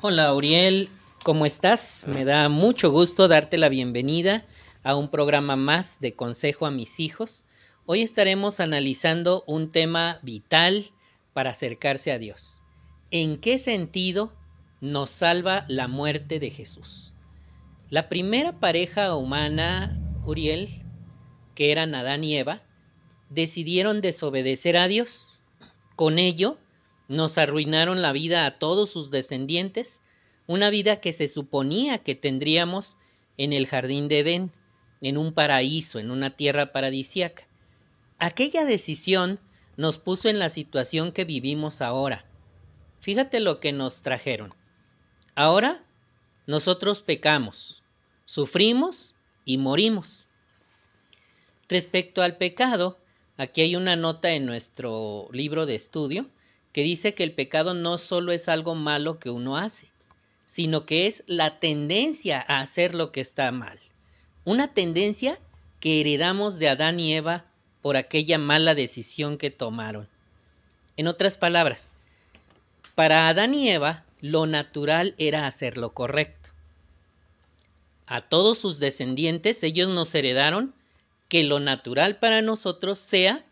Hola Uriel, ¿cómo estás? Me da mucho gusto darte la bienvenida a un programa más de Consejo a mis hijos. Hoy estaremos analizando un tema vital para acercarse a Dios. ¿En qué sentido nos salva la muerte de Jesús? La primera pareja humana, Uriel, que eran Adán y Eva, decidieron desobedecer a Dios. Con ello, nos arruinaron la vida a todos sus descendientes, una vida que se suponía que tendríamos en el jardín de Edén, en un paraíso, en una tierra paradisiaca. Aquella decisión nos puso en la situación que vivimos ahora. Fíjate lo que nos trajeron. Ahora nosotros pecamos, sufrimos y morimos. Respecto al pecado, aquí hay una nota en nuestro libro de estudio que dice que el pecado no solo es algo malo que uno hace, sino que es la tendencia a hacer lo que está mal. Una tendencia que heredamos de Adán y Eva por aquella mala decisión que tomaron. En otras palabras, para Adán y Eva lo natural era hacer lo correcto. A todos sus descendientes ellos nos heredaron que lo natural para nosotros sea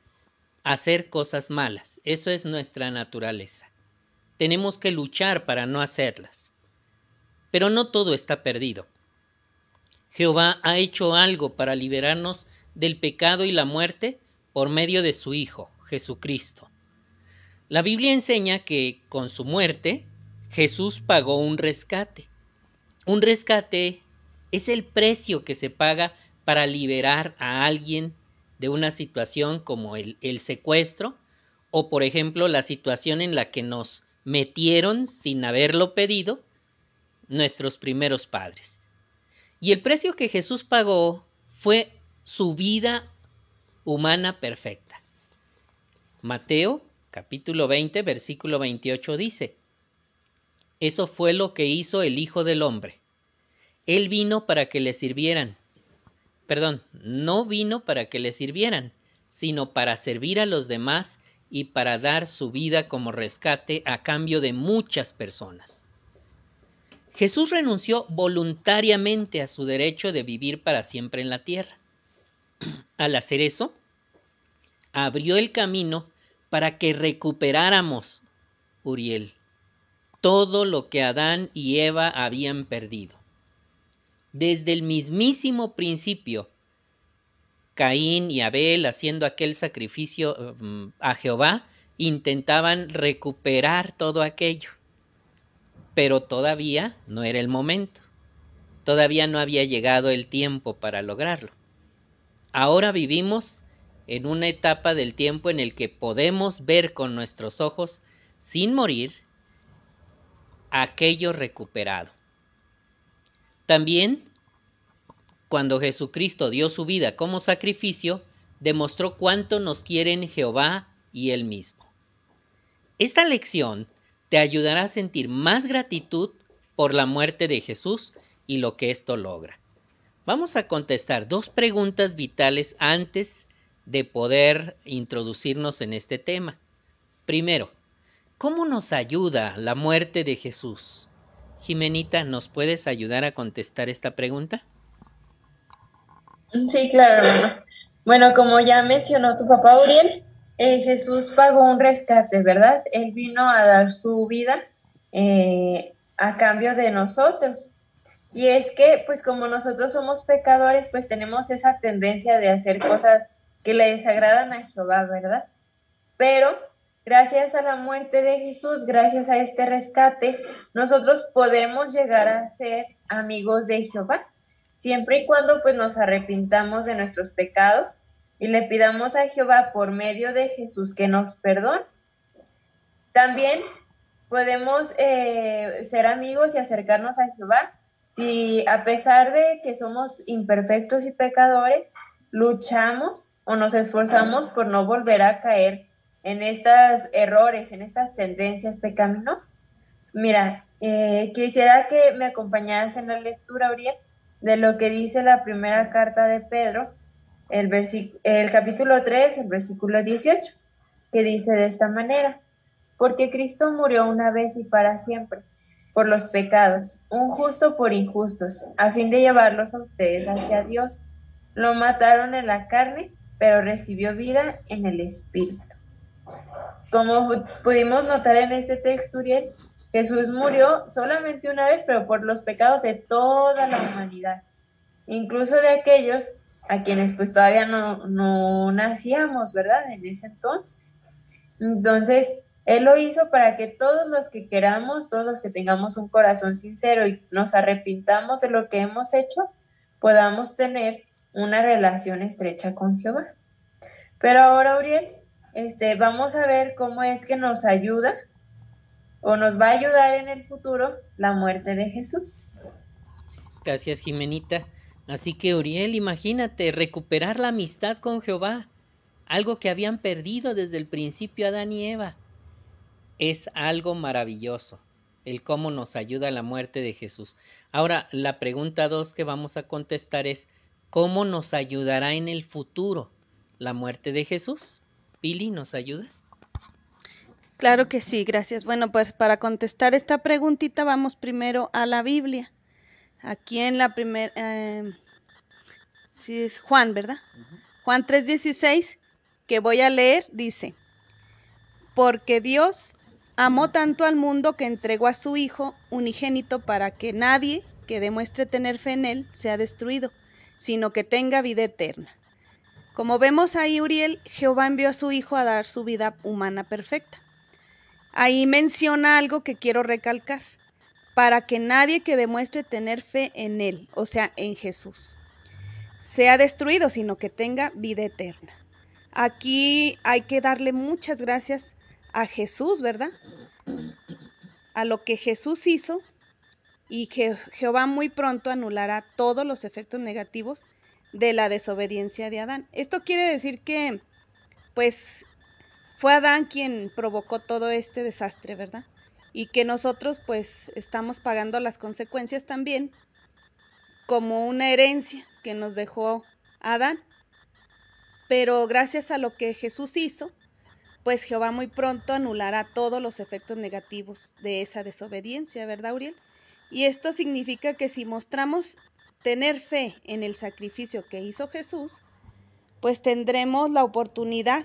hacer cosas malas. Eso es nuestra naturaleza. Tenemos que luchar para no hacerlas. Pero no todo está perdido. Jehová ha hecho algo para liberarnos del pecado y la muerte por medio de su Hijo, Jesucristo. La Biblia enseña que con su muerte Jesús pagó un rescate. Un rescate es el precio que se paga para liberar a alguien de una situación como el, el secuestro o por ejemplo la situación en la que nos metieron sin haberlo pedido nuestros primeros padres. Y el precio que Jesús pagó fue su vida humana perfecta. Mateo capítulo 20 versículo 28 dice, Eso fue lo que hizo el Hijo del Hombre. Él vino para que le sirvieran perdón, no vino para que le sirvieran, sino para servir a los demás y para dar su vida como rescate a cambio de muchas personas. Jesús renunció voluntariamente a su derecho de vivir para siempre en la tierra. Al hacer eso, abrió el camino para que recuperáramos, Uriel, todo lo que Adán y Eva habían perdido desde el mismísimo principio. Caín y Abel, haciendo aquel sacrificio mm, a Jehová, intentaban recuperar todo aquello. Pero todavía no era el momento. Todavía no había llegado el tiempo para lograrlo. Ahora vivimos en una etapa del tiempo en el que podemos ver con nuestros ojos, sin morir, aquello recuperado. También, cuando Jesucristo dio su vida como sacrificio, demostró cuánto nos quieren Jehová y Él mismo. Esta lección te ayudará a sentir más gratitud por la muerte de Jesús y lo que esto logra. Vamos a contestar dos preguntas vitales antes de poder introducirnos en este tema. Primero, ¿cómo nos ayuda la muerte de Jesús? Jimenita, ¿nos puedes ayudar a contestar esta pregunta? Sí, claro, Bueno, como ya mencionó tu papá Uriel, eh, Jesús pagó un rescate, ¿verdad? Él vino a dar su vida eh, a cambio de nosotros. Y es que, pues como nosotros somos pecadores, pues tenemos esa tendencia de hacer cosas que le desagradan a Jehová, ¿verdad? Pero Gracias a la muerte de Jesús, gracias a este rescate, nosotros podemos llegar a ser amigos de Jehová, siempre y cuando pues nos arrepintamos de nuestros pecados y le pidamos a Jehová por medio de Jesús que nos perdone. También podemos eh, ser amigos y acercarnos a Jehová si a pesar de que somos imperfectos y pecadores, luchamos o nos esforzamos por no volver a caer en estos errores, en estas tendencias pecaminosas. Mira, eh, quisiera que me acompañaras en la lectura, Uriel, de lo que dice la primera carta de Pedro, el, el capítulo 3, el versículo 18, que dice de esta manera, porque Cristo murió una vez y para siempre, por los pecados, un justo por injustos, a fin de llevarlos a ustedes hacia Dios. Lo mataron en la carne, pero recibió vida en el Espíritu. Como pudimos notar en este texto, Uriel, Jesús murió solamente una vez, pero por los pecados de toda la humanidad, incluso de aquellos a quienes pues todavía no, no nacíamos, ¿verdad? En ese entonces. Entonces, Él lo hizo para que todos los que queramos, todos los que tengamos un corazón sincero y nos arrepintamos de lo que hemos hecho, podamos tener una relación estrecha con Jehová. Pero ahora, Uriel, este, vamos a ver cómo es que nos ayuda o nos va a ayudar en el futuro la muerte de Jesús. Gracias, Jimenita. Así que, Uriel, imagínate recuperar la amistad con Jehová, algo que habían perdido desde el principio Adán y Eva. Es algo maravilloso el cómo nos ayuda la muerte de Jesús. Ahora, la pregunta dos que vamos a contestar es, ¿cómo nos ayudará en el futuro la muerte de Jesús? Pili, ¿nos ayudas? Claro que sí, gracias. Bueno, pues para contestar esta preguntita vamos primero a la Biblia. Aquí en la primera, eh, sí es Juan, ¿verdad? Juan 3:16, que voy a leer, dice, porque Dios amó tanto al mundo que entregó a su Hijo unigénito para que nadie que demuestre tener fe en Él sea destruido, sino que tenga vida eterna. Como vemos ahí, Uriel, Jehová envió a su Hijo a dar su vida humana perfecta. Ahí menciona algo que quiero recalcar, para que nadie que demuestre tener fe en Él, o sea, en Jesús, sea destruido, sino que tenga vida eterna. Aquí hay que darle muchas gracias a Jesús, ¿verdad? A lo que Jesús hizo y que Jehová muy pronto anulará todos los efectos negativos de la desobediencia de Adán. Esto quiere decir que, pues, fue Adán quien provocó todo este desastre, ¿verdad? Y que nosotros pues estamos pagando las consecuencias también como una herencia que nos dejó Adán. Pero gracias a lo que Jesús hizo, pues Jehová muy pronto anulará todos los efectos negativos de esa desobediencia, ¿verdad, Uriel? Y esto significa que si mostramos tener fe en el sacrificio que hizo Jesús, pues tendremos la oportunidad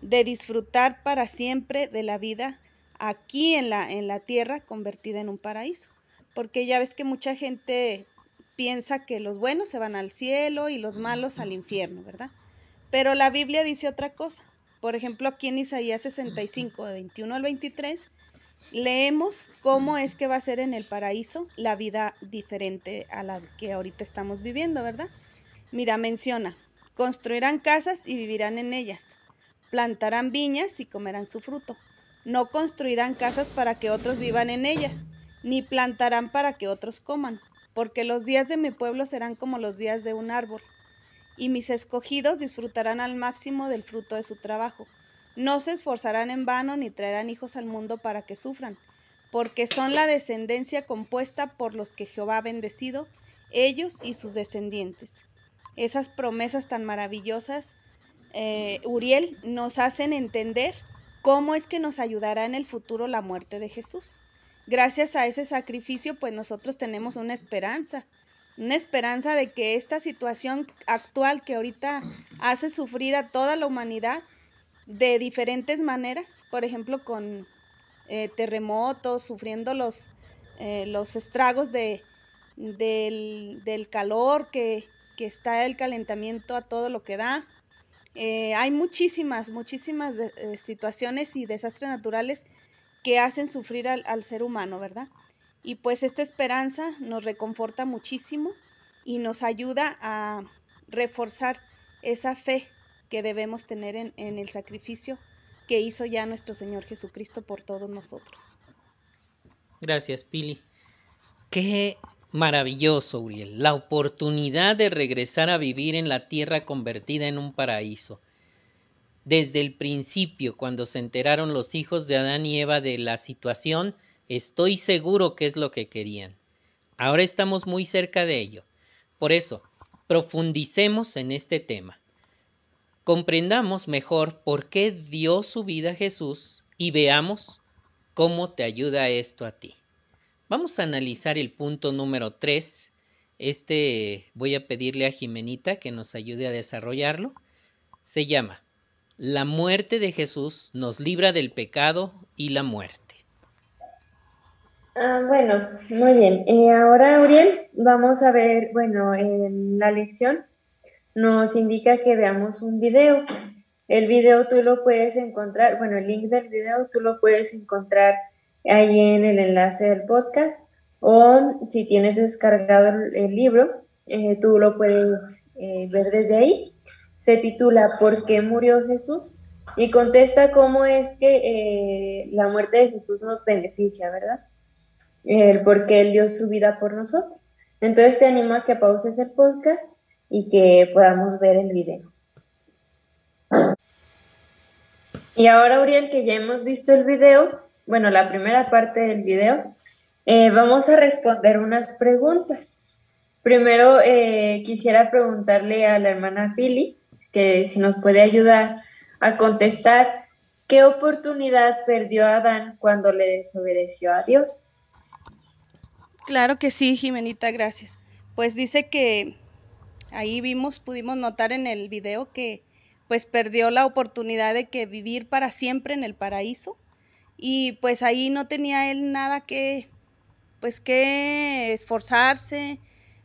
de disfrutar para siempre de la vida aquí en la, en la tierra convertida en un paraíso. Porque ya ves que mucha gente piensa que los buenos se van al cielo y los malos al infierno, ¿verdad? Pero la Biblia dice otra cosa. Por ejemplo, aquí en Isaías 65, de 21 al 23, leemos cómo es que va a ser en el paraíso la vida diferente a la que ahorita estamos viviendo, ¿verdad? Mira, menciona, construirán casas y vivirán en ellas plantarán viñas y comerán su fruto. No construirán casas para que otros vivan en ellas, ni plantarán para que otros coman, porque los días de mi pueblo serán como los días de un árbol, y mis escogidos disfrutarán al máximo del fruto de su trabajo. No se esforzarán en vano ni traerán hijos al mundo para que sufran, porque son la descendencia compuesta por los que Jehová ha bendecido, ellos y sus descendientes. Esas promesas tan maravillosas eh, Uriel, nos hacen entender cómo es que nos ayudará en el futuro la muerte de Jesús. Gracias a ese sacrificio, pues nosotros tenemos una esperanza, una esperanza de que esta situación actual que ahorita hace sufrir a toda la humanidad de diferentes maneras, por ejemplo, con eh, terremotos, sufriendo los, eh, los estragos de, del, calor, que, que está el calentamiento a todo lo que da, eh, hay muchísimas, muchísimas eh, situaciones y desastres naturales que hacen sufrir al, ser humano, ¿verdad? Y pues esta esperanza nos reconforta muchísimo y nos ayuda a reforzar esa fe que debemos tener en, el sacrificio que hizo ya nuestro Señor Jesucristo por todos nosotros. Gracias, Pili. Qué Maravilloso, Uriel, la oportunidad de regresar a vivir en la tierra convertida en un paraíso. Desde el principio, cuando se enteraron los hijos de Adán y Eva de la situación, estoy seguro que es lo que querían. Ahora estamos muy cerca de ello. Por eso, profundicemos en este tema. Comprendamos mejor por qué dio su vida Jesús y veamos cómo te ayuda esto a ti. Vamos a analizar el punto número 3. Este voy a pedirle a Jimenita que nos ayude a desarrollarlo. Se llama La muerte de Jesús nos libra del pecado y la muerte. Ah, bueno, muy bien. Eh, ahora, Uriel, vamos a ver, bueno, en la lección nos indica que veamos un video. El video tú lo puedes encontrar, bueno, el link del video tú lo puedes encontrar ahí en el enlace del podcast o si tienes descargado el, libro, eh, tú lo puedes eh, ver desde ahí. Se titula ¿Por qué murió Jesús? y contesta cómo es que la muerte de Jesús nos beneficia, ¿verdad? el por qué Él dio su vida por nosotros. Entonces te animo a que pauses el podcast y que podamos ver el video. Y ahora, Uriel, que ya hemos visto el video, bueno, la primera parte del video, eh, vamos a responder unas preguntas. Primero, eh, quisiera preguntarle a la hermana Pili que si nos puede ayudar a contestar qué oportunidad perdió Adán cuando le desobedeció a Dios. Claro que sí, Jimenita, gracias. Pues dice que ahí vimos, pudimos notar en el video que pues perdió la oportunidad de que vivir para siempre en el paraíso. Y pues ahí no tenía él nada que pues que esforzarse,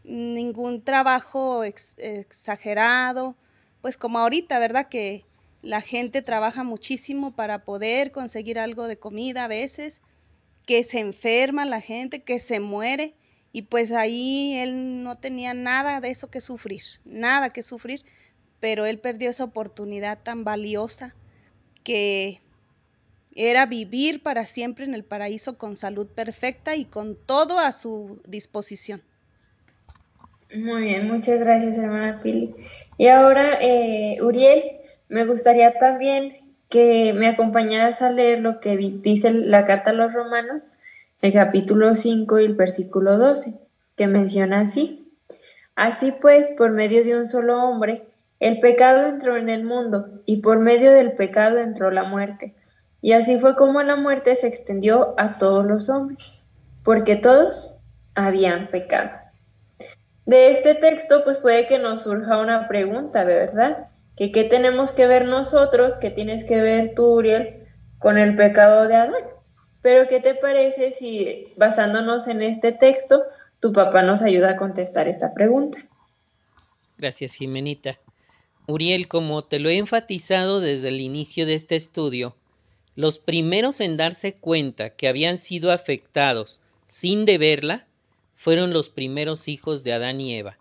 ningún trabajo exagerado, pues como ahorita, ¿verdad? Que la gente trabaja muchísimo para poder conseguir algo de comida a veces que se enferma la gente, que se muere, y pues ahí él no tenía nada de eso que sufrir, nada que sufrir, pero él perdió esa oportunidad tan valiosa que era vivir para siempre en el paraíso con salud perfecta y con todo a su disposición. Muy bien, muchas gracias hermana Pili. Y ahora, eh, Uriel, me gustaría también que me acompañaras a leer lo que dice la carta a los romanos, el capítulo 5 y el versículo 12, que menciona así. Así pues, por medio de un solo hombre, el pecado entró en el mundo, y por medio del pecado entró la muerte. Y así fue como la muerte se extendió a todos los hombres, porque todos habían pecado. De este texto, pues puede que nos surja una pregunta, ¿verdad? que qué tenemos que ver nosotros, qué tienes que ver tú, Uriel, con el pecado de Adán. Pero ¿qué te parece si basándonos en este texto, tu papá nos ayuda a contestar esta pregunta? Gracias, Jimenita. Uriel, como te lo he enfatizado desde el inicio de este estudio, los primeros en darse cuenta que habían sido afectados sin deberla fueron los primeros hijos de Adán y Eva.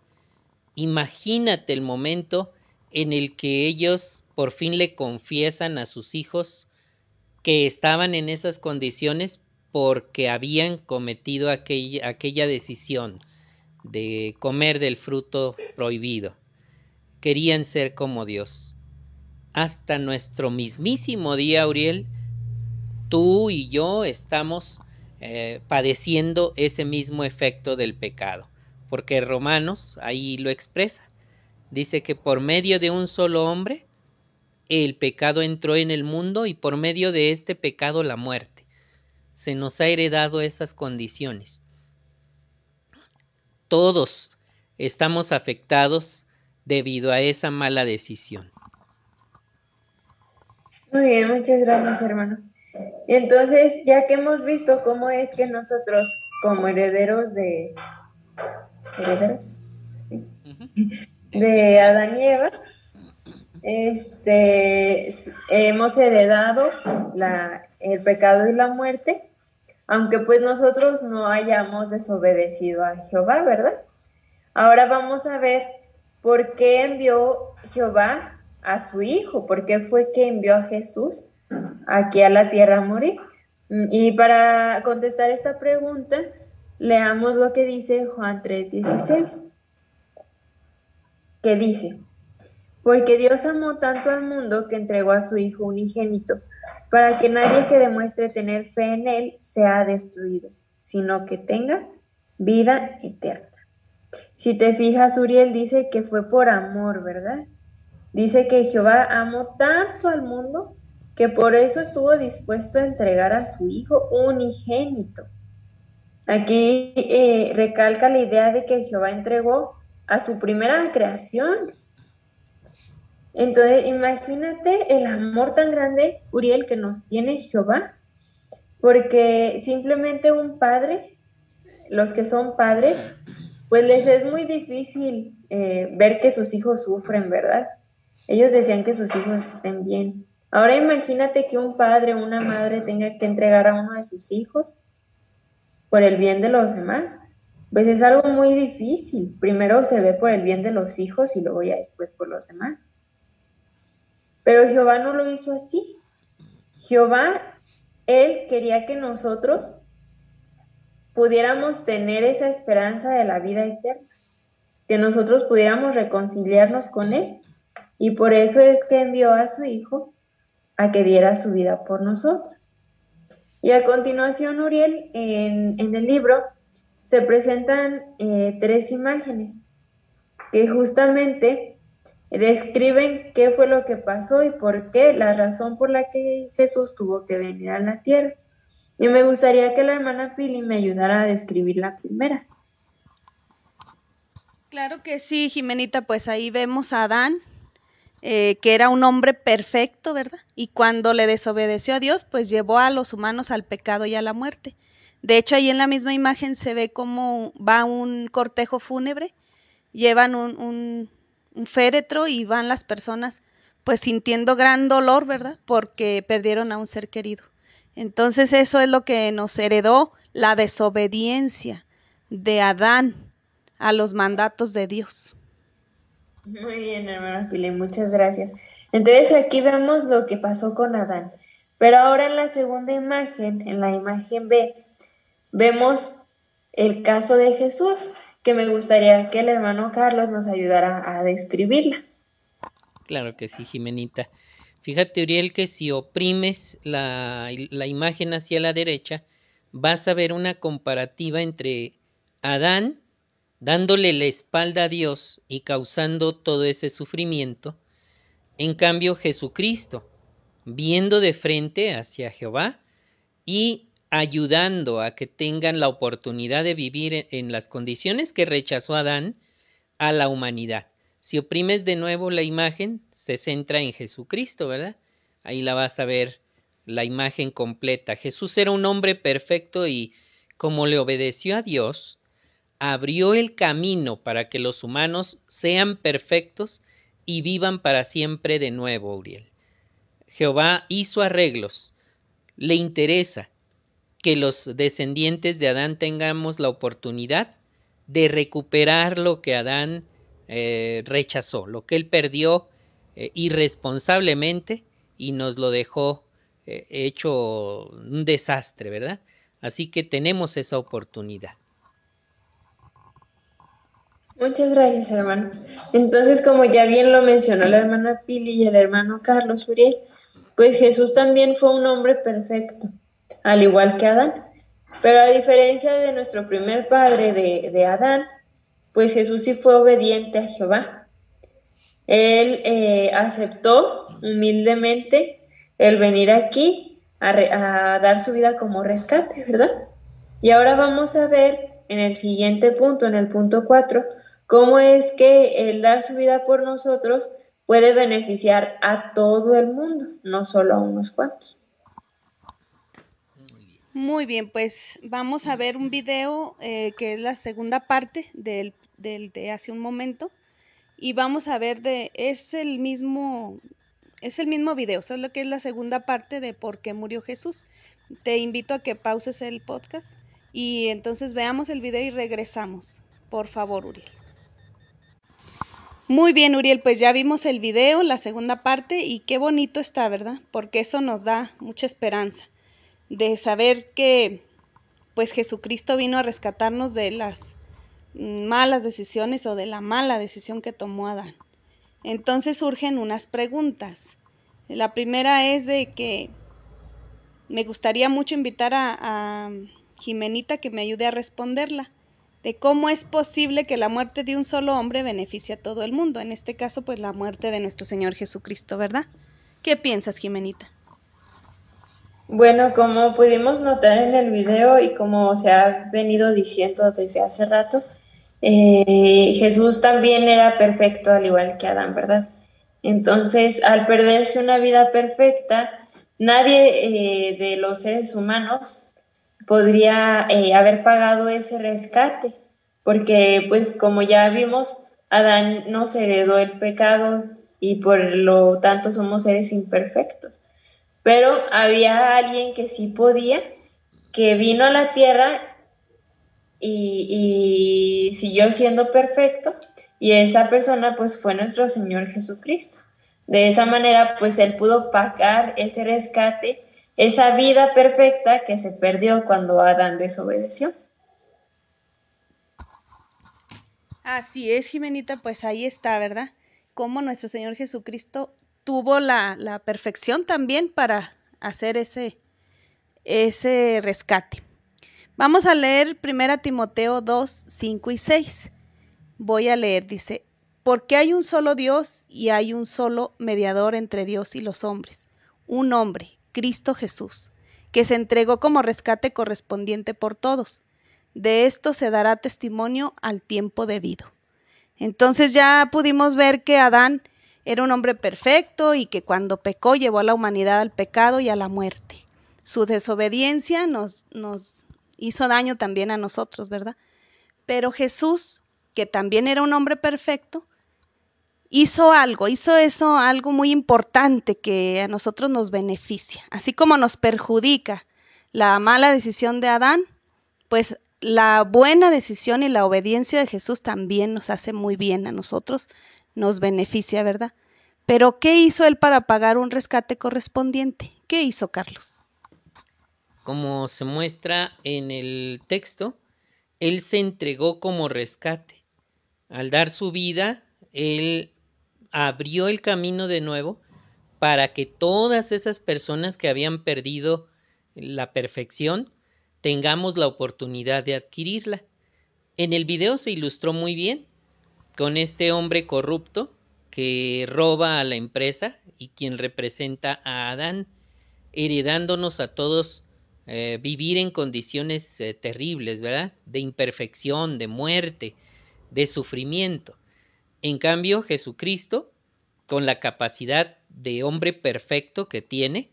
Imagínate el momento en el que ellos por fin le confiesan a sus hijos que estaban en esas condiciones porque habían cometido aquella, decisión de comer del fruto prohibido. Querían ser como Dios. Hasta nuestro mismísimo día, Uriel, tú y yo estamos eh, padeciendo ese mismo efecto del pecado, porque Romanos ahí lo expresa dice que por medio de un solo hombre el pecado entró en el mundo y por medio de este pecado la muerte. Se nos ha heredado esas condiciones. Todos estamos afectados debido a esa mala decisión. Muy bien, muchas gracias hermano. Entonces, ya que hemos visto cómo es que nosotros, como herederos de... ¿Herederos? Sí de Adán y Eva, este, hemos heredado el pecado y la muerte, aunque pues nosotros no hayamos desobedecido a Jehová, ¿verdad? Ahora vamos a ver por qué envió Jehová a su Hijo, por qué fue que envió a Jesús aquí a la tierra a morir. Y para contestar esta pregunta, leamos lo que dice Juan 3:16 que dice, porque Dios amó tanto al mundo que entregó a su Hijo unigénito, para que nadie que demuestre tener fe en Él sea destruido, sino que tenga vida eterna. Si te fijas, Uriel dice que fue por amor, ¿verdad? Dice que Jehová amó tanto al mundo que por eso estuvo dispuesto a entregar a su Hijo unigénito. Aquí eh, recalca la idea de que Jehová entregó a su primera creación. Entonces, imagínate el amor tan grande, Uriel, que nos tiene Jehová, porque simplemente un padre, los que son padres, pues les es muy difícil eh, ver que sus hijos sufren, ¿verdad? Ellos desean que sus hijos estén bien. Ahora imagínate que un padre o una madre tenga que entregar a uno de sus hijos por el bien de los demás. Pues es algo muy difícil. Primero se ve por el bien de los hijos y luego ya después por los demás. Pero Jehová no lo hizo así. Jehová, Él quería que nosotros pudiéramos tener esa esperanza de la vida eterna, que nosotros pudiéramos reconciliarnos con Él. Y por eso es que envió a su Hijo a que diera su vida por nosotros. Y a continuación, Uriel, en, el libro se presentan eh, tres imágenes que justamente describen qué fue lo que pasó y por qué, la razón por la que Jesús tuvo que venir a la tierra. Y me gustaría que la hermana Pili me ayudara a describir la primera. Claro que sí, Jimenita, pues ahí vemos a Adán, eh, que era un hombre perfecto, ¿verdad? Y cuando le desobedeció a Dios, pues llevó a los humanos al pecado y a la muerte. De hecho, ahí en la misma imagen se ve cómo va un cortejo fúnebre, llevan un, un féretro y van las personas pues sintiendo gran dolor, ¿verdad? Porque perdieron a un ser querido. Entonces eso es lo que nos heredó la desobediencia de Adán a los mandatos de Dios. Muy bien, hermana Pili, muchas gracias. Entonces aquí vemos lo que pasó con Adán. Pero ahora en la segunda imagen, en la imagen B, vemos el caso de Jesús, que me gustaría que el hermano Carlos nos ayudara a describirla. Claro que sí, Jimenita. Fíjate, Uriel, que si oprimes la, la imagen hacia la derecha, vas a ver una comparativa entre Adán dándole la espalda a Dios y causando todo ese sufrimiento. En cambio, Jesucristo, viendo de frente hacia Jehová y ayudando a que tengan la oportunidad de vivir en las condiciones que rechazó Adán a la humanidad. Si oprimes de nuevo la imagen, se centra en Jesucristo, ¿verdad? Ahí la vas a ver la imagen completa. Jesús era un hombre perfecto y como le obedeció a Dios, abrió el camino para que los humanos sean perfectos y vivan para siempre de nuevo, Uriel. Jehová hizo arreglos. Le interesa que los descendientes de Adán tengamos la oportunidad de recuperar lo que Adán eh, rechazó, lo que él perdió eh, irresponsablemente y nos lo dejó eh, hecho un desastre, ¿verdad? Así que tenemos esa oportunidad. Muchas gracias, hermano. Entonces, como ya bien lo mencionó la hermana Pili y el hermano Carlos Uriel, pues Jesús también fue un hombre perfecto, al igual que Adán. Pero a diferencia de nuestro primer padre de, Adán, pues Jesús sí fue obediente a Jehová. Él eh, aceptó humildemente el venir aquí a, a dar su vida como rescate, ¿verdad? Y ahora vamos a ver en el siguiente punto, en el punto 4, cómo es que el dar su vida por nosotros puede beneficiar a todo el mundo, no solo a unos cuantos. Muy bien, pues vamos a ver un video eh, que es la segunda parte del, del, de hace un momento y vamos a ver de es el mismo es el mismo video, solo que es la segunda parte de por qué murió Jesús. Te invito a que pauses el podcast y entonces veamos el video y regresamos. Por favor, Uriel. Muy bien, Uriel, pues ya vimos el video, la segunda parte, y qué bonito está, ¿verdad? Porque eso nos da mucha esperanza de saber que pues Jesucristo vino a rescatarnos de las malas decisiones o de la mala decisión que tomó Adán. Entonces surgen unas preguntas. La primera es de que me gustaría mucho invitar a, a Jimenita que me ayude a responderla de cómo es posible que la muerte de un solo hombre beneficie a todo el mundo, en este caso pues la muerte de nuestro Señor Jesucristo, ¿verdad? ¿Qué piensas, Jimenita? Bueno, como pudimos notar en el video y como se ha venido diciendo desde hace rato, eh, Jesús también era perfecto al igual que Adán, ¿verdad? Entonces, al perderse una vida perfecta, nadie eh, de los seres humanos podría eh, haber pagado ese rescate, porque pues como ya vimos, Adán nos heredó el pecado y por lo tanto somos seres imperfectos. Pero había alguien que sí podía, que vino a la tierra y, siguió siendo perfecto y esa persona pues fue nuestro Señor Jesucristo. De esa manera pues Él pudo pagar ese rescate, esa vida perfecta que se perdió cuando Adán desobedeció. Así es, Jimenita, pues ahí está, ¿verdad? Cómo nuestro Señor Jesucristo tuvo la, perfección también para hacer ese, ese rescate. Vamos a leer 1 Timoteo 2, 5 y 6. Voy a leer, dice, porque hay un solo Dios y hay un solo mediador entre Dios y los hombres, un hombre, Cristo Jesús, que se entregó como rescate correspondiente por todos de esto se dará testimonio al tiempo debido. Entonces ya pudimos ver que Adán era un hombre perfecto y que cuando pecó llevó a la humanidad al pecado y a la muerte. Su desobediencia nos, hizo daño también a nosotros, ¿verdad? Pero Jesús, que también era un hombre perfecto, hizo algo, hizo eso algo muy importante que a nosotros nos beneficia. Así como nos perjudica la mala decisión de Adán, pues la buena decisión y la obediencia de Jesús también nos hace muy bien a nosotros, nos beneficia, ¿verdad? Pero ¿qué hizo él para pagar un rescate correspondiente? ¿Qué hizo Carlos? Como se muestra en el texto, él se entregó como rescate. Al dar su vida, él abrió el camino de nuevo para que todas esas personas que habían perdido la perfección tengamos la oportunidad de adquirirla. En el video se ilustró muy bien con este hombre corrupto que roba a la empresa y quien representa a Adán, heredándonos a todos eh, vivir en condiciones eh, terribles, ¿verdad? De imperfección, de muerte, de sufrimiento. En cambio, Jesucristo, con la capacidad de hombre perfecto que tiene,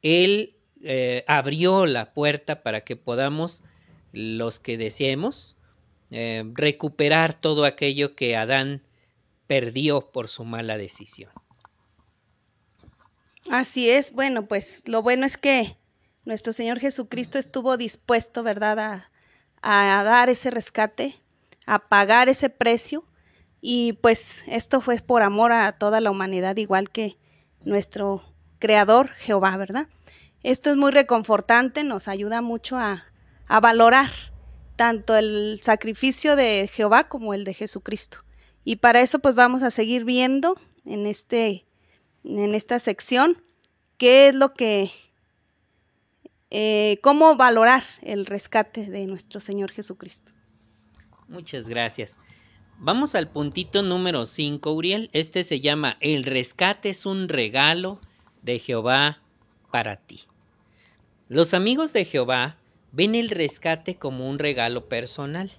Él eh, abrió la puerta para que podamos, los que deseemos, eh, recuperar todo aquello que Adán perdió por su mala decisión. Así es, bueno, pues lo bueno es que nuestro Señor Jesucristo estuvo dispuesto, ¿verdad?, a, a dar ese rescate, a pagar ese precio, y pues esto fue por amor a toda la humanidad, igual que nuestro Creador Jehová, ¿verdad? Esto es muy reconfortante, nos ayuda mucho a, valorar tanto el sacrificio de Jehová como el de Jesucristo. Y para eso pues vamos a seguir viendo en, este, en esta sección qué es lo que, eh, cómo valorar el rescate de nuestro Señor Jesucristo. Muchas gracias. Vamos al puntito número 5, Uriel. Este se llama El rescate es un regalo de Jehová para ti. Los amigos de Jehová ven el rescate como un regalo personal.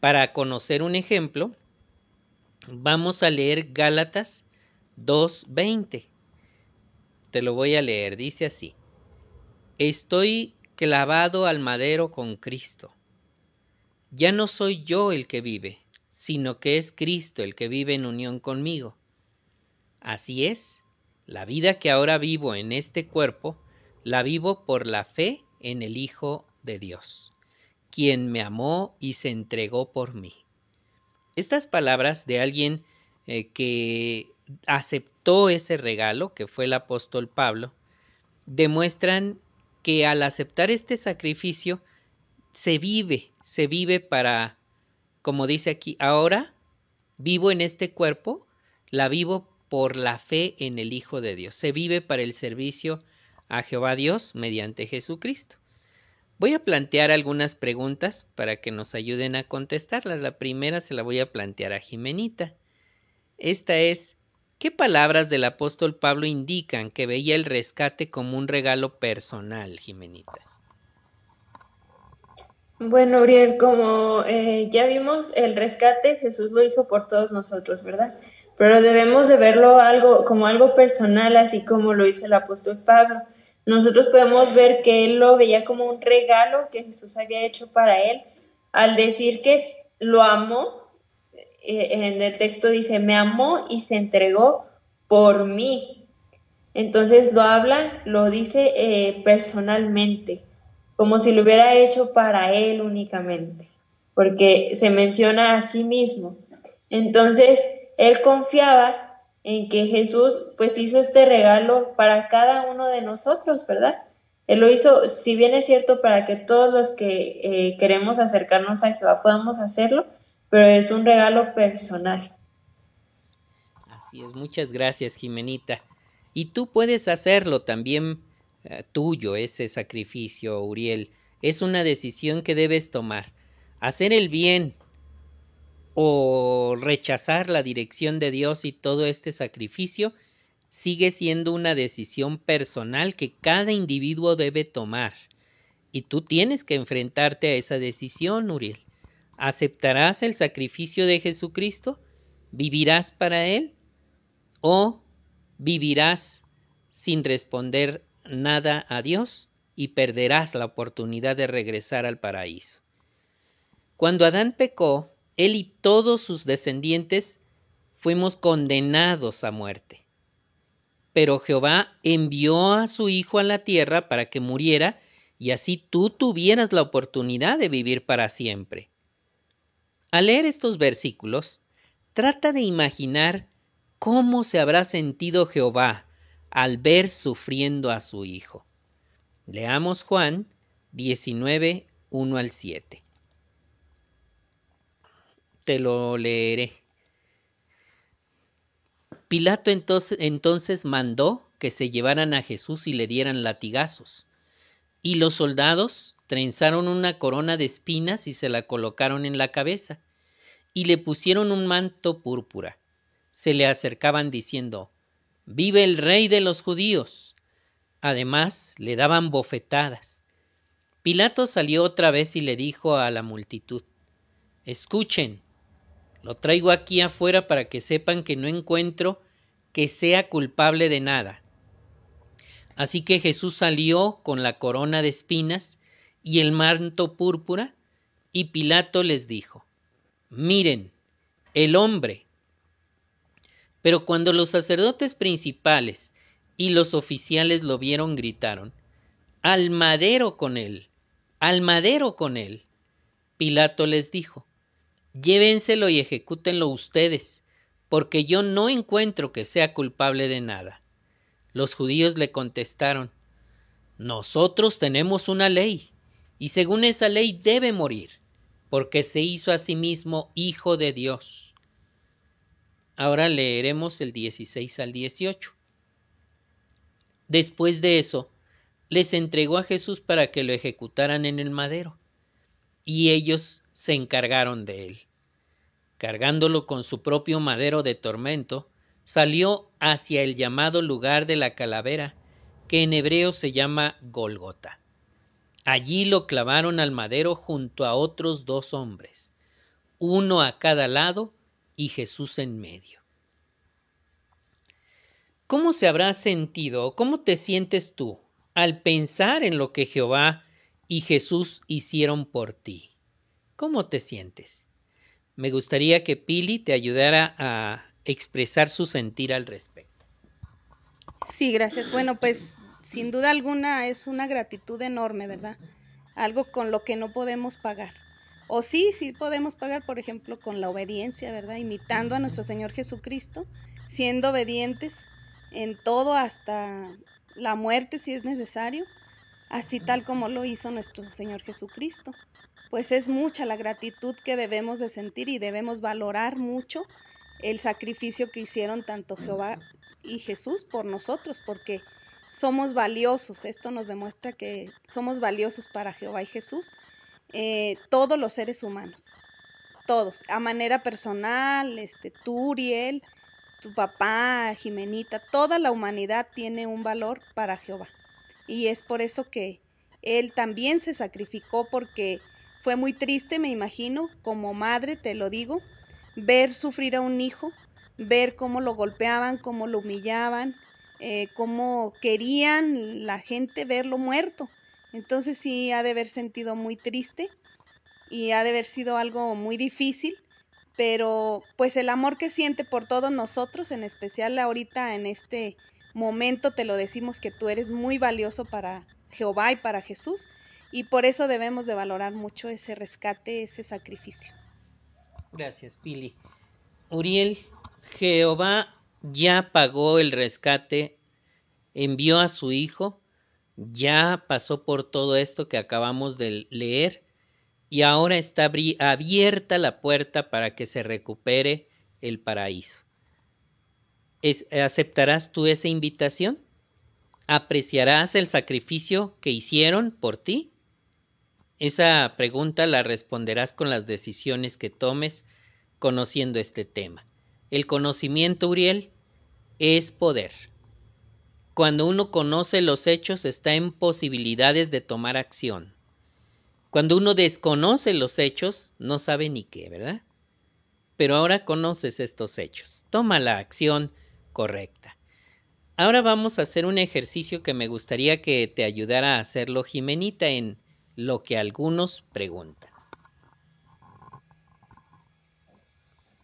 Para conocer un ejemplo, vamos a leer Gálatas 2.20. Te lo voy a leer, dice así. Estoy clavado al madero con Cristo. Ya no soy yo el que vive, sino que es Cristo el que vive en unión conmigo. Así es, la vida que ahora vivo en este cuerpo, la vivo por la fe en el Hijo de Dios, quien me amó y se entregó por mí. Estas palabras de alguien eh, que aceptó ese regalo, que fue el apóstol Pablo, demuestran que al aceptar este sacrificio se vive, se vive para, como dice aquí, ahora vivo en este cuerpo, la vivo por la fe en el Hijo de Dios, se vive para el servicio a Jehová Dios mediante Jesucristo. Voy a plantear algunas preguntas para que nos ayuden a contestarlas. La primera se la voy a plantear a Jimenita. Esta es, ¿Qué palabras del apóstol Pablo indican que veía el rescate como un regalo personal, Jimenita? Bueno, Uriel, como eh, ya vimos, el rescate Jesús lo hizo por todos nosotros, ¿verdad? Pero debemos de verlo algo como algo personal, así como lo hizo el apóstol Pablo. Nosotros podemos ver que él lo veía como un regalo que Jesús había hecho para él, al decir que lo amó eh, en el texto dice, me amó y se entregó por mí. Entonces lo habla, lo dice eh, personalmente, como si lo hubiera hecho para él únicamente, porque se menciona a sí mismo. Entonces, él confiaba en que Jesús pues hizo este regalo para cada uno de nosotros, ¿verdad? Él lo hizo, si bien es cierto, para que todos los que eh, queremos acercarnos a Jehová podamos hacerlo, pero es un regalo personal. Así es, muchas gracias Jimenita. Y tú puedes hacerlo también eh, tuyo, ese sacrificio, Uriel. Es una decisión que debes tomar. Hacer el bien o rechazar la dirección de Dios y todo este sacrificio sigue siendo una decisión personal que cada individuo debe tomar. Y tú tienes que enfrentarte a esa decisión, Uriel. ¿Aceptarás el sacrificio de Jesucristo? ¿Vivirás para Él? ¿O vivirás sin responder nada a Dios y perderás la oportunidad de regresar al paraíso? Cuando Adán pecó, él y todos sus descendientes fuimos condenados a muerte. Pero Jehová envió a su Hijo a la tierra para que muriera y así tú tuvieras la oportunidad de vivir para siempre. Al leer estos versículos, trata de imaginar cómo se habrá sentido Jehová al ver sufriendo a su Hijo. Leamos Juan 19, 1 al 7. Te lo leeré. Pilato entonces, entonces mandó que se llevaran a Jesús y le dieran latigazos. Y los soldados trenzaron una corona de espinas y se la colocaron en la cabeza, y le pusieron un manto púrpura. Se le acercaban diciendo, Vive el rey de los judíos. Además, le daban bofetadas. Pilato salió otra vez y le dijo a la multitud, Escuchen, lo traigo aquí afuera para que sepan que no encuentro que sea culpable de nada. Así que Jesús salió con la corona de espinas y el manto púrpura, y Pilato les dijo, miren, el hombre. Pero cuando los sacerdotes principales y los oficiales lo vieron, gritaron, al madero con él, al madero con él. Pilato les dijo, llévenselo y ejecútenlo ustedes, porque yo no encuentro que sea culpable de nada. Los judíos le contestaron, nosotros tenemos una ley y según esa ley debe morir, porque se hizo a sí mismo hijo de Dios. Ahora leeremos el 16 al 18. Después de eso, les entregó a Jesús para que lo ejecutaran en el madero, y ellos se encargaron de él. Cargándolo con su propio madero de tormento, salió hacia el llamado lugar de la calavera, que en hebreo se llama Golgota. Allí lo clavaron al madero junto a otros dos hombres, uno a cada lado y Jesús en medio. ¿Cómo se habrá sentido, cómo te sientes tú al pensar en lo que Jehová y Jesús hicieron por ti? ¿Cómo te sientes? Me gustaría que Pili te ayudara a expresar su sentir al respecto. Sí, gracias. Bueno, pues sin duda alguna es una gratitud enorme, ¿verdad? Algo con lo que no podemos pagar. O sí, sí podemos pagar, por ejemplo, con la obediencia, ¿verdad? Imitando a nuestro Señor Jesucristo, siendo obedientes en todo hasta la muerte si es necesario, así tal como lo hizo nuestro Señor Jesucristo. Pues es mucha la gratitud que debemos de sentir y debemos valorar mucho el sacrificio que hicieron tanto Jehová y Jesús por nosotros, porque somos valiosos. Esto nos demuestra que somos valiosos para Jehová y Jesús, eh, todos los seres humanos, todos, a manera personal, este, tú, tu papá, Jimenita, toda la humanidad tiene un valor para Jehová. Y es por eso que él también se sacrificó porque fue muy triste, me imagino, como madre, te lo digo, ver sufrir a un hijo, ver cómo lo golpeaban, cómo lo humillaban, eh, cómo querían la gente verlo muerto. Entonces sí ha de haber sentido muy triste y ha de haber sido algo muy difícil, pero pues el amor que siente por todos nosotros, en especial ahorita en este momento te lo decimos que tú eres muy valioso para Jehová y para Jesús y por eso debemos de valorar mucho ese rescate, ese sacrificio. Gracias, Pili. Uriel, Jehová ya pagó el rescate, envió a su hijo, ya pasó por todo esto que acabamos de leer y ahora está abierta la puerta para que se recupere el paraíso. ¿Aceptarás tú esa invitación? ¿Apreciarás el sacrificio que hicieron por ti? Esa pregunta la responderás con las decisiones que tomes conociendo este tema. El conocimiento, Uriel, es poder. Cuando uno conoce los hechos está en posibilidades de tomar acción. Cuando uno desconoce los hechos, no sabe ni qué, ¿verdad? Pero ahora conoces estos hechos. Toma la acción correcta. Ahora vamos a hacer un ejercicio que me gustaría que te ayudara a hacerlo, Jimenita, en lo que algunos preguntan.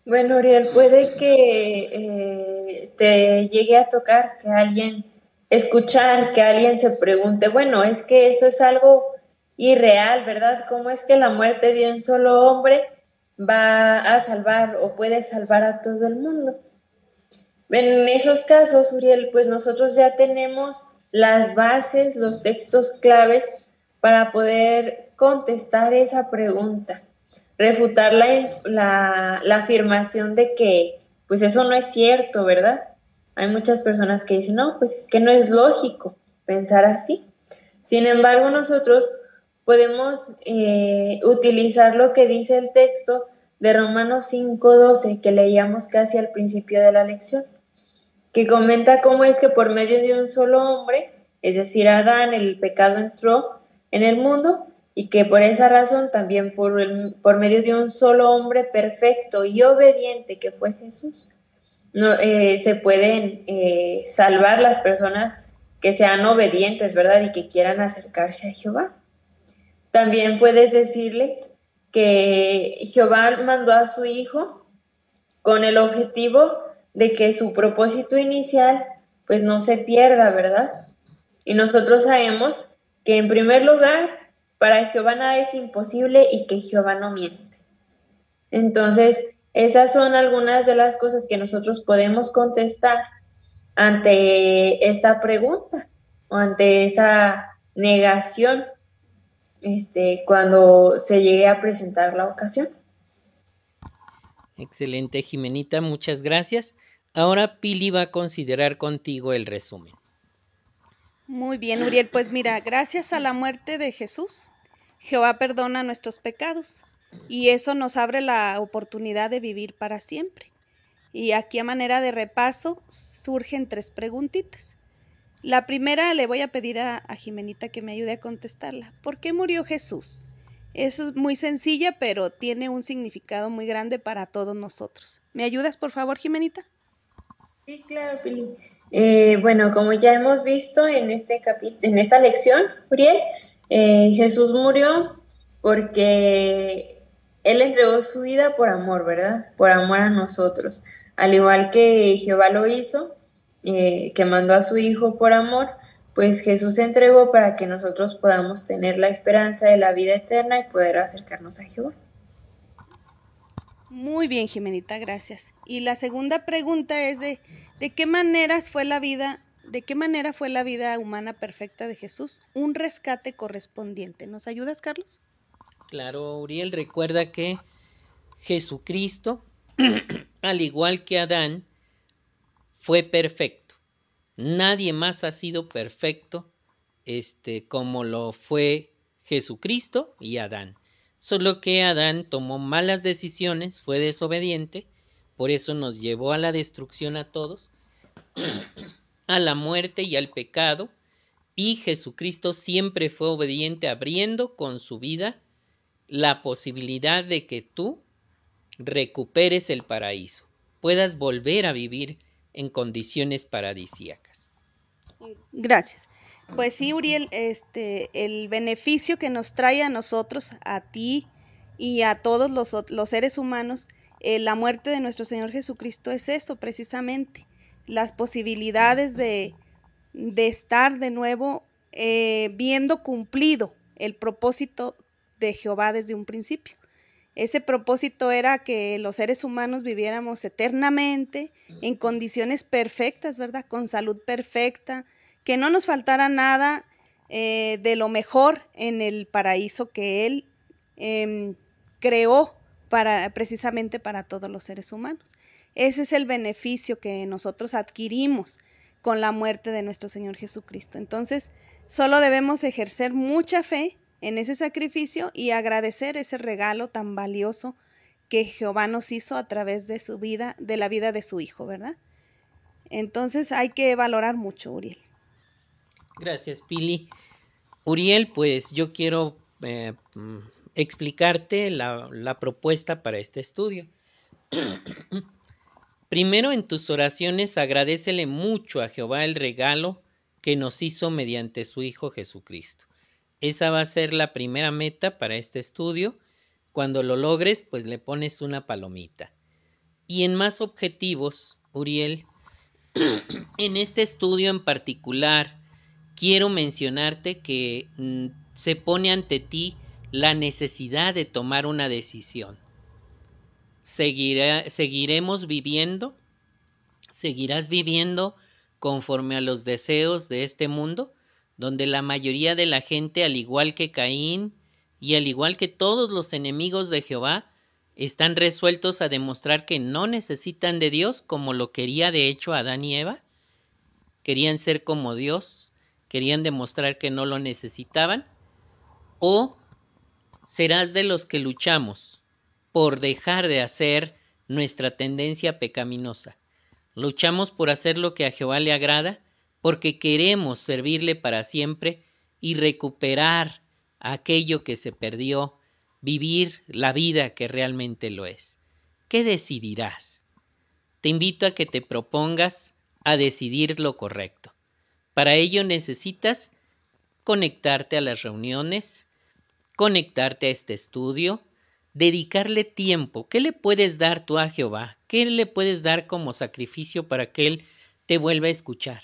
Bueno, Uriel, puede que eh, te llegue a tocar que alguien, escuchar que alguien se pregunte, bueno, es que eso es algo irreal, ¿verdad? ¿Cómo es que la muerte de un solo hombre va a salvar o puede salvar a todo el mundo? En esos casos, Uriel, pues nosotros ya tenemos las bases, los textos claves para poder contestar esa pregunta refutar la, la, afirmación de que pues eso no es cierto, ¿verdad? Hay muchas personas que dicen, no, pues es que no es lógico pensar así. Sin embargo, nosotros podemos eh, utilizar lo que dice el texto de Romanos 5.12 que leíamos casi al principio de la lección, que comenta cómo es que por medio de un solo hombre, es decir, Adán, el pecado entró en el mundo y que por esa razón también por, por medio de un solo hombre perfecto y obediente que fue Jesús, no, eh, se pueden eh, salvar las personas que sean obedientes, ¿verdad? Y que quieran acercarse a Jehová. También puedes decirles que Jehová mandó a su Hijo con el objetivo de que su propósito inicial pues no se pierda, ¿verdad? Y nosotros sabemos que en primer lugar para Jehová nada es imposible y que Jehová no miente. Entonces, esas son algunas de las cosas que nosotros podemos contestar ante esta pregunta o ante esa negación este, cuando se llegue a presentar la ocasión. Excelente, Jimenita, muchas gracias. Ahora Pili va a considerar contigo el resumen. Muy bien, Uriel. Pues mira, gracias a la muerte de Jesús, Jehová perdona nuestros pecados y eso nos abre la oportunidad de vivir para siempre. Y aquí a manera de repaso surgen tres preguntitas. La primera le voy a pedir a, Jimenita que me ayude a contestarla. ¿Por qué murió Jesús? Es muy sencilla, pero tiene un significado muy grande para todos nosotros. ¿Me ayudas, por favor, Jimenita? Sí, claro, Pili. Eh, bueno, como ya hemos visto en, este en esta lección, Uriel, eh, Jesús murió porque Él entregó su vida por amor, ¿verdad? Por amor a nosotros. Al igual que Jehová lo hizo, eh, que mandó a su Hijo por amor, pues Jesús se entregó para que nosotros podamos tener la esperanza de la vida eterna y poder acercarnos a Jehová. Muy bien, Jimenita, gracias. Y la segunda pregunta es de, ¿de qué maneras fue la vida ¿De qué manera fue la vida humana perfecta de Jesús un rescate correspondiente? ¿Nos ayudas, Carlos? Claro, Uriel, recuerda que Jesucristo, al igual que Adán, fue perfecto. Nadie más ha sido perfecto este, como lo fue Jesucristo y Adán. Solo que Adán tomó malas decisiones, fue desobediente, por eso nos llevó a la destrucción a todos, a la muerte y al pecado, y Jesucristo siempre fue obediente abriendo con su vida la posibilidad de que tú recuperes el paraíso, puedas volver a vivir en condiciones paradisíacas. Gracias. Pues sí, Uriel, este, el beneficio que nos trae a nosotros, a ti y a todos los, los seres humanos, eh, la muerte de nuestro Señor Jesucristo es eso, precisamente, las posibilidades de, de estar de nuevo eh, viendo cumplido el propósito de Jehová desde un principio. Ese propósito era que los seres humanos viviéramos eternamente en condiciones perfectas, ¿verdad? Con salud perfecta, que no nos faltara nada eh, de lo mejor en el paraíso que Él em, creó para, precisamente para todos los seres humanos. Ese es el beneficio que nosotros adquirimos con la muerte de nuestro Señor Jesucristo. Entonces, solo debemos ejercer mucha fe en ese sacrificio y agradecer ese regalo tan valioso que Jehová nos hizo a través de su vida, de la vida de su hijo, ¿verdad? Entonces hay que valorar mucho, Uriel. Gracias, Pili. Uriel, pues yo quiero eh, explicarte la, la propuesta para este estudio. Primero en tus oraciones agradecele mucho a Jehová el regalo que nos hizo mediante su Hijo Jesucristo. Esa va a ser la primera meta para este estudio. Cuando lo logres, pues le pones una palomita. Y en más objetivos, Uriel, en este estudio en particular, quiero mencionarte que mm, se pone ante ti la necesidad de tomar una decisión. seguiremos viviendo, seguirás viviendo conforme a los deseos de este mundo, donde la mayoría de la gente, al igual que Caín y al igual que todos los enemigos de Jehová, están resueltos a demostrar que no necesitan de Dios como lo quería de hecho Adán y Eva. Querían ser como Dios, querían demostrar que no lo necesitaban. O serás de los que luchamos por dejar de hacer nuestra tendencia pecaminosa. Luchamos por hacer lo que a Jehová le agrada porque queremos servirle para siempre y recuperar aquello que se perdió, vivir la vida que realmente lo es. ¿Qué decidirás? Te invito a que te propongas a decidir lo correcto. Para ello necesitas conectarte a las reuniones, conectarte a este estudio, dedicarle tiempo. ¿Qué le puedes dar tú a Jehová? ¿Qué le puedes dar como sacrificio para que Él te vuelva a escuchar?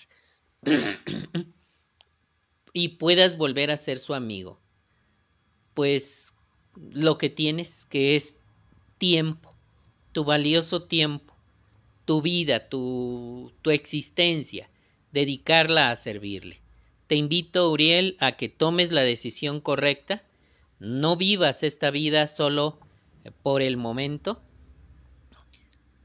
y puedas volver a ser su amigo. Pues lo que tienes que es tiempo, tu valioso tiempo, tu vida, tu, tu existencia, dedicarla a servirle. Te invito, Uriel, a que tomes la decisión correcta, no vivas esta vida solo por el momento.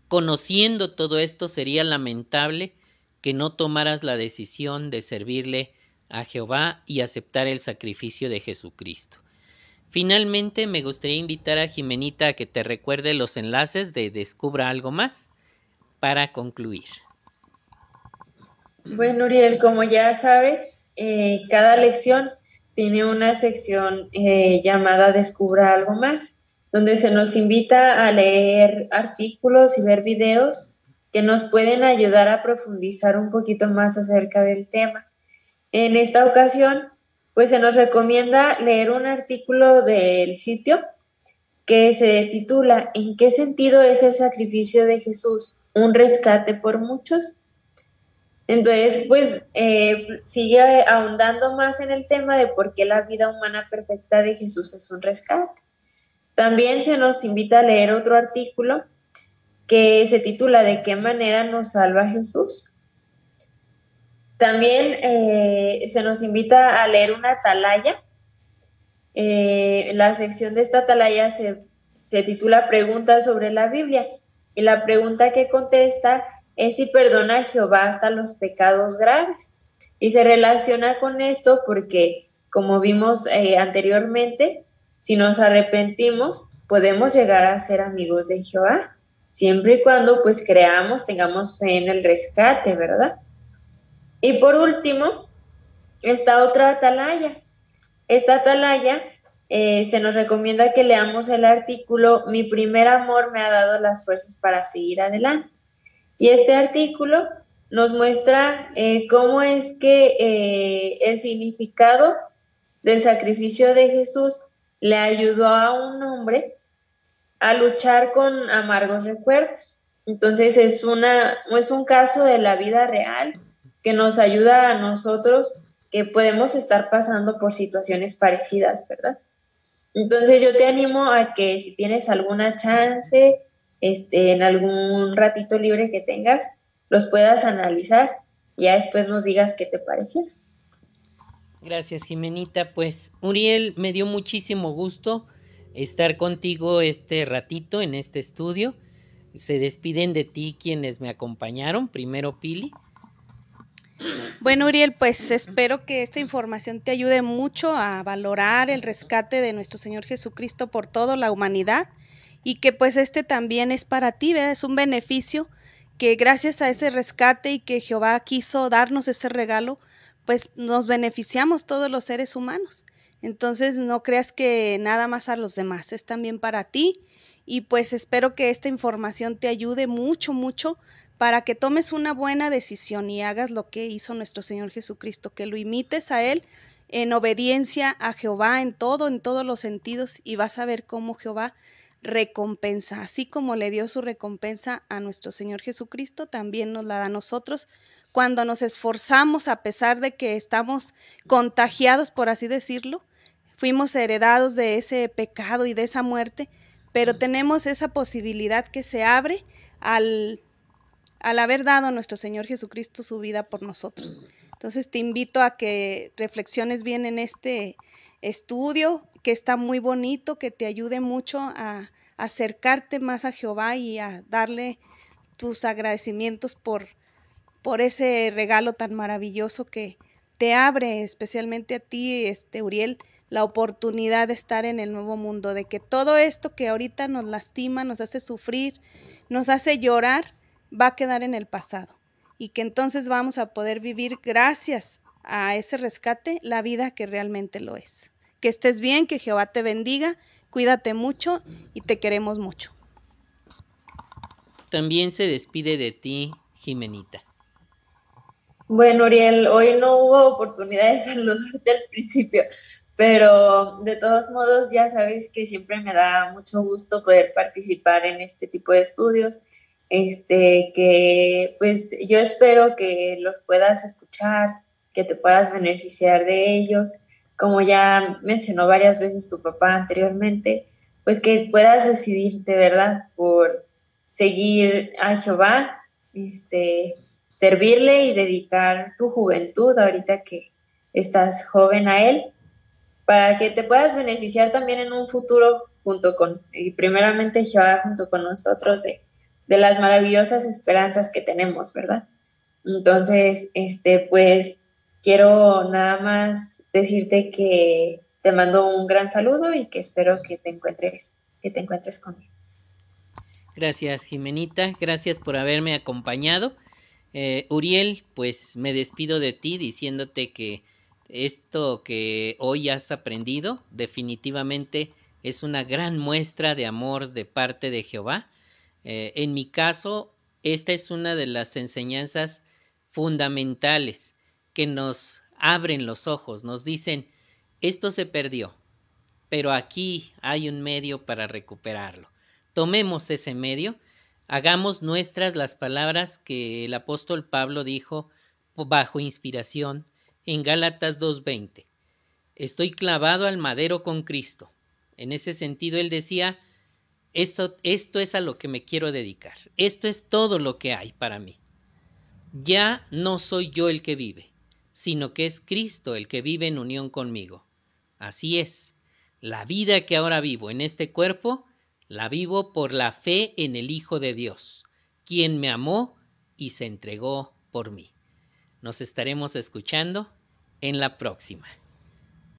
Conociendo todo esto sería lamentable que no tomaras la decisión de servirle a Jehová y aceptar el sacrificio de Jesucristo. Finalmente, me gustaría invitar a Jimenita a que te recuerde los enlaces de Descubra algo más para concluir. Bueno, Uriel, como ya sabes, eh, cada lección tiene una sección eh, llamada Descubra algo más, donde se nos invita a leer artículos y ver videos que nos pueden ayudar a profundizar un poquito más acerca del tema. En esta ocasión, pues se nos recomienda leer un artículo del sitio que se titula ¿En qué sentido es el sacrificio de Jesús? ¿Un rescate por muchos? Entonces, pues eh, sigue ahondando más en el tema de por qué la vida humana perfecta de Jesús es un rescate. También se nos invita a leer otro artículo que se titula ¿De qué manera nos salva Jesús? También eh, se nos invita a leer una atalaya. Eh, la sección de esta atalaya se, se titula Preguntas sobre la Biblia y la pregunta que contesta es si perdona a Jehová hasta los pecados graves. Y se relaciona con esto porque, como vimos eh, anteriormente, si nos arrepentimos, podemos llegar a ser amigos de Jehová. siempre y cuando pues creamos, tengamos fe en el rescate, ¿verdad? Y por último, esta otra atalaya. Esta atalaya eh, se nos recomienda que leamos el artículo Mi primer amor me ha dado las fuerzas para seguir adelante. Y este artículo nos muestra eh, cómo es que eh, el significado del sacrificio de Jesús le ayudó a un hombre a luchar con amargos recuerdos. Entonces es, una, es un caso de la vida real que nos ayuda a nosotros que podemos estar pasando por situaciones parecidas, ¿verdad? Entonces yo te animo a que si tienes alguna chance, este, en algún ratito libre que tengas, los puedas analizar y ya después nos digas qué te pareció. Gracias, Jimenita. Pues, Uriel, me dio muchísimo gusto estar contigo este ratito en este estudio. Se despiden de ti quienes me acompañaron. Primero, Pili. Bueno, Uriel, pues espero que esta información te ayude mucho a valorar el rescate de nuestro Señor Jesucristo por toda la humanidad y que pues este también es para ti, es un beneficio que gracias a ese rescate y que Jehová quiso darnos ese regalo, pues nos beneficiamos todos los seres humanos. Entonces no creas que nada más a los demás, es también para ti y pues espero que esta información te ayude mucho, mucho para que tomes una buena decisión y hagas lo que hizo nuestro Señor Jesucristo, que lo imites a Él en obediencia a Jehová en todo, en todos los sentidos y vas a ver cómo Jehová recompensa, así como le dio su recompensa a nuestro Señor Jesucristo, también nos la da a nosotros. Cuando nos esforzamos a pesar de que estamos contagiados, por así decirlo, fuimos heredados de ese pecado y de esa muerte, pero tenemos esa posibilidad que se abre al, al haber dado a nuestro Señor Jesucristo su vida por nosotros. Entonces te invito a que reflexiones bien en este estudio, que está muy bonito, que te ayude mucho a, acercarte más a Jehová y a darle tus agradecimientos por, por ese regalo tan maravilloso que te abre, especialmente a ti, este Uriel, la oportunidad de estar en el nuevo mundo, de que todo esto que ahorita nos lastima, nos hace sufrir, nos hace llorar, va a quedar en el pasado y que entonces vamos a poder vivir gracias a ese rescate la vida que realmente lo es. Que estés bien, que Jehová te bendiga, cuídate mucho y te queremos mucho. También se despide de ti, Jimenita. Bueno, Uriel, hoy no hubo oportunidad de saludarte al principio, pero de todos modos ya sabes que siempre me da mucho gusto poder participar en este tipo de estudios, este que pues yo espero que los puedas escuchar, que te puedas beneficiar de ellos, como ya mencionó varias veces tu papá anteriormente, pues que puedas decidirte, ¿verdad?, por seguir a Jehová, este, servirle y dedicar tu juventud ahorita que estás joven a Él para que te puedas beneficiar también en un futuro junto con, y primeramente Jehová junto con nosotros de, de las maravillosas esperanzas que tenemos, ¿verdad? Entonces, este, pues quiero nada más decirte que te mando un gran saludo y que espero que te encuentres, que te encuentres conmigo. Gracias, Jimenita. Gracias por haberme acompañado. Eh, Uriel, pues me despido de ti diciéndote que esto que hoy has aprendido definitivamente es una gran muestra de amor de parte de Jehová. Eh, en mi caso, esta es una de las enseñanzas fundamentales que nos abren los ojos, nos dicen, esto se perdió, pero aquí hay un medio para recuperarlo. Tomemos ese medio, hagamos nuestras las palabras que el apóstol Pablo dijo bajo inspiración en Gálatas 2.20. Estoy clavado al madero con Cristo. En ese sentido, él decía, esto, esto es a lo que me quiero dedicar. Esto es todo lo que hay para mí. Ya no soy yo el que vive, sino que es Cristo el que vive en unión conmigo. Así es, la vida que ahora vivo en este cuerpo, la vivo por la fe en el Hijo de Dios, quien me amó y se entregó por mí. Nos estaremos escuchando en la próxima.